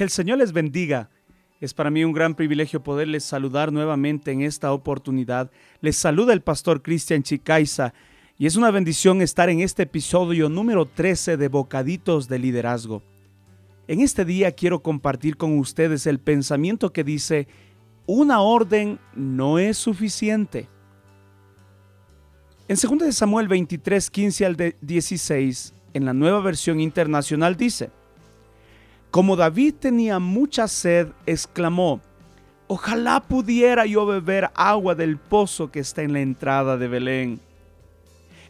Que el Señor les bendiga. Es para mí un gran privilegio poderles saludar nuevamente en esta oportunidad. Les saluda el pastor Cristian Chicaiza y es una bendición estar en este episodio número 13 de Bocaditos de Liderazgo. En este día quiero compartir con ustedes el pensamiento que dice, una orden no es suficiente. En 2 Samuel 23, 15 al 16, en la nueva versión internacional dice, como David tenía mucha sed, exclamó, Ojalá pudiera yo beber agua del pozo que está en la entrada de Belén.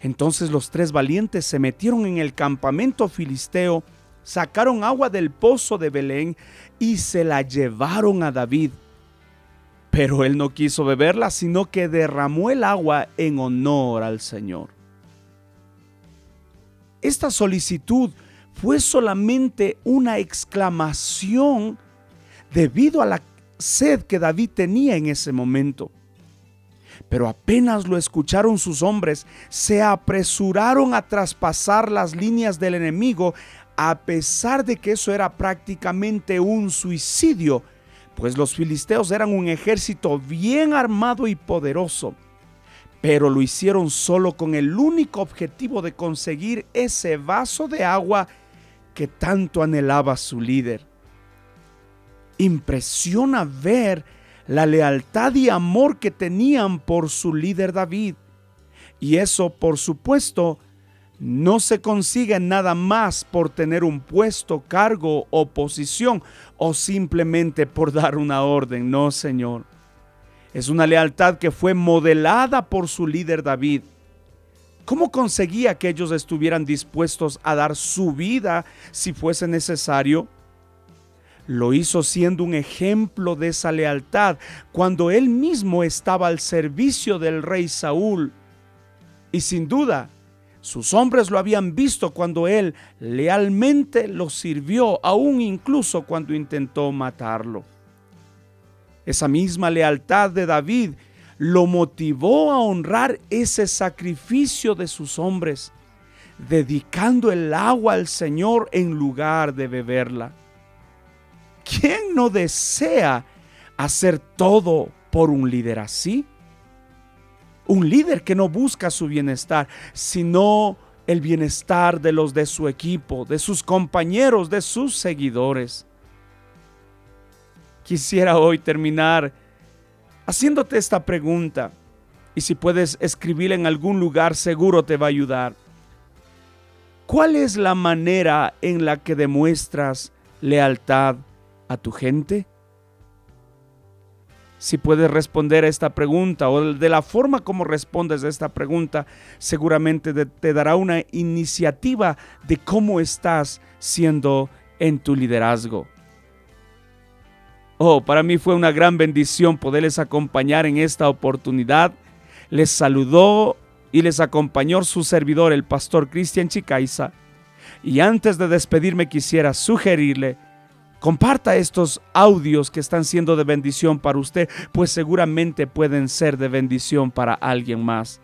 Entonces los tres valientes se metieron en el campamento filisteo, sacaron agua del pozo de Belén y se la llevaron a David. Pero él no quiso beberla, sino que derramó el agua en honor al Señor. Esta solicitud fue solamente una exclamación debido a la sed que David tenía en ese momento. Pero apenas lo escucharon sus hombres, se apresuraron a traspasar las líneas del enemigo, a pesar de que eso era prácticamente un suicidio, pues los filisteos eran un ejército bien armado y poderoso. Pero lo hicieron solo con el único objetivo de conseguir ese vaso de agua que tanto anhelaba su líder. Impresiona ver la lealtad y amor que tenían por su líder David. Y eso, por supuesto, no se consigue nada más por tener un puesto, cargo o posición o simplemente por dar una orden. No, Señor. Es una lealtad que fue modelada por su líder David ¿Cómo conseguía que ellos estuvieran dispuestos a dar su vida si fuese necesario? Lo hizo siendo un ejemplo de esa lealtad cuando él mismo estaba al servicio del rey Saúl. Y sin duda, sus hombres lo habían visto cuando él lealmente lo sirvió, aún incluso cuando intentó matarlo. Esa misma lealtad de David lo motivó a honrar ese sacrificio de sus hombres, dedicando el agua al Señor en lugar de beberla. ¿Quién no desea hacer todo por un líder así? Un líder que no busca su bienestar, sino el bienestar de los de su equipo, de sus compañeros, de sus seguidores. Quisiera hoy terminar haciéndote esta pregunta. Y si puedes escribir en algún lugar, seguro te va a ayudar. ¿Cuál es la manera en la que demuestras lealtad a tu gente? Si puedes responder a esta pregunta o de la forma como respondes a esta pregunta, seguramente te dará una iniciativa de cómo estás siendo en tu liderazgo. Oh, para mí fue una gran bendición poderles acompañar en esta oportunidad. Les saludó y les acompañó su servidor, el pastor Cristian Chicaiza. Y antes de despedirme quisiera sugerirle, comparta estos audios que están siendo de bendición para usted, pues seguramente pueden ser de bendición para alguien más.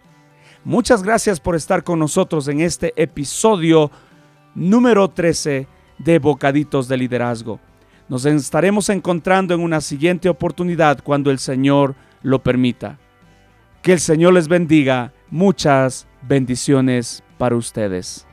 Muchas gracias por estar con nosotros en este episodio número 13 de Bocaditos de Liderazgo. Nos estaremos encontrando en una siguiente oportunidad cuando el Señor lo permita. Que el Señor les bendiga. Muchas bendiciones para ustedes.